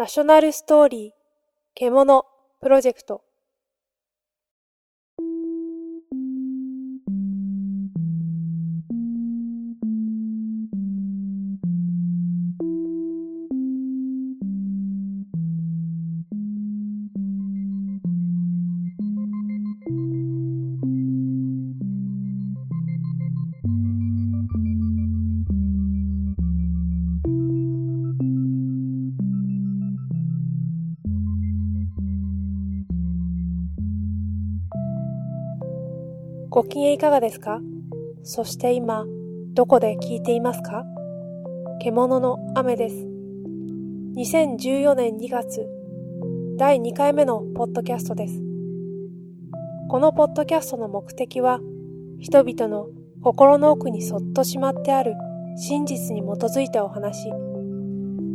ナショナルストーリー獣プロジェクト。ご機嫌いかがですか？そして今、どこで聞いていますか？獣の雨です。2014年2月、第2回目のポッドキャストです。このポッドキャストの目的は、人々の心の奥にそっとしまってある真実に基づいたお話。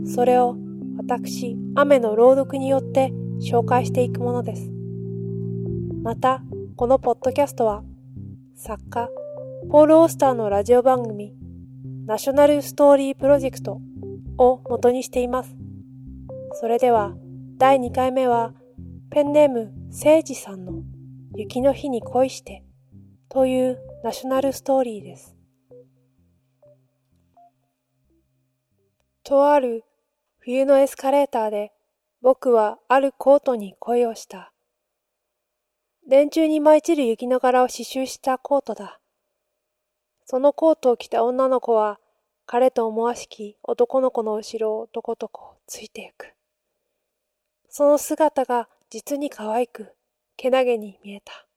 それを私、雨の朗読によって紹介していくものです。また、このポッドキャストは作家、ポール・オースターのラジオ番組、ナショナルストーリープロジェクトを元にしています。それでは、第2回目は、ペンネーム、聖治さんの雪の日に恋してというナショナルストーリーです。とある冬のエスカレーターで僕はあるコートに恋をした。電柱に舞い散る雪の柄を刺繍したコートだ。そのコートを着た女の子は、彼と思わしき男の子の後ろをとことこついてゆく。その姿が実に可愛く、けなげに見えた。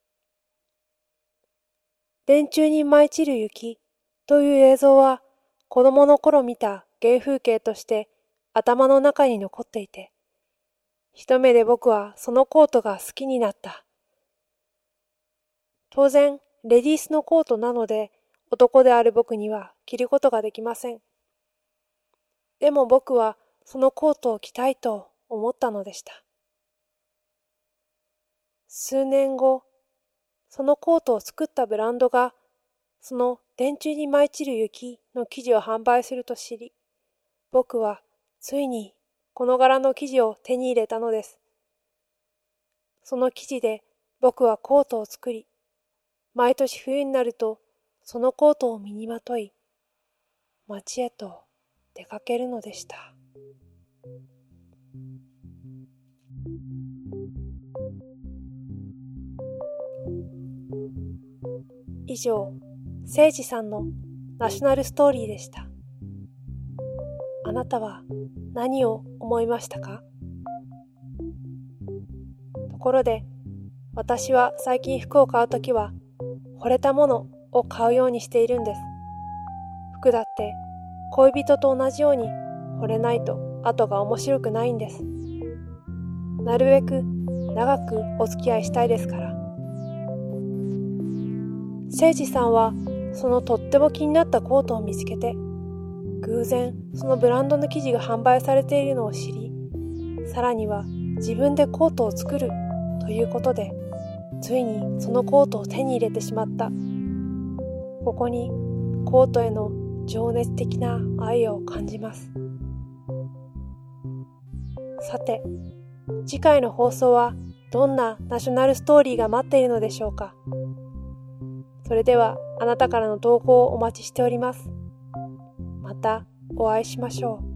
電柱に舞い散る雪という映像は、子供の頃見た原風景として頭の中に残っていて、一目で僕はそのコートが好きになった。当然、レディースのコートなので、男である僕には着ることができません。でも僕はそのコートを着たいと思ったのでした。数年後、そのコートを作ったブランドが、その電柱に舞い散る雪の生地を販売すると知り、僕はついにこの柄の生地を手に入れたのです。その生地で僕はコートを作り、毎年冬になるとそのコートを身にまとい町へと出かけるのでした。以上誠司さんのナショナルストーリーでした。あなたは何を思いましたか？ところで私は最近服を買うときは惚れたものを買うようにしているんです。服だって恋人と同じように惚れないと後が面白くないんです。なるべく長くお付き合いしたいですから。誠司さんはそのとっても気になったコートを見つけて、偶然そのブランドの生地が販売されているのを知り、さらには自分でコートを作るということでついにそのコートを手に入れてしまった。ここにコートへの情熱的な愛を感じます。さて、次回の放送はどんなナショナルストーリーが待っているのでしょうかそれではあなたからの投稿をお待ちしております。またお会いしましょう。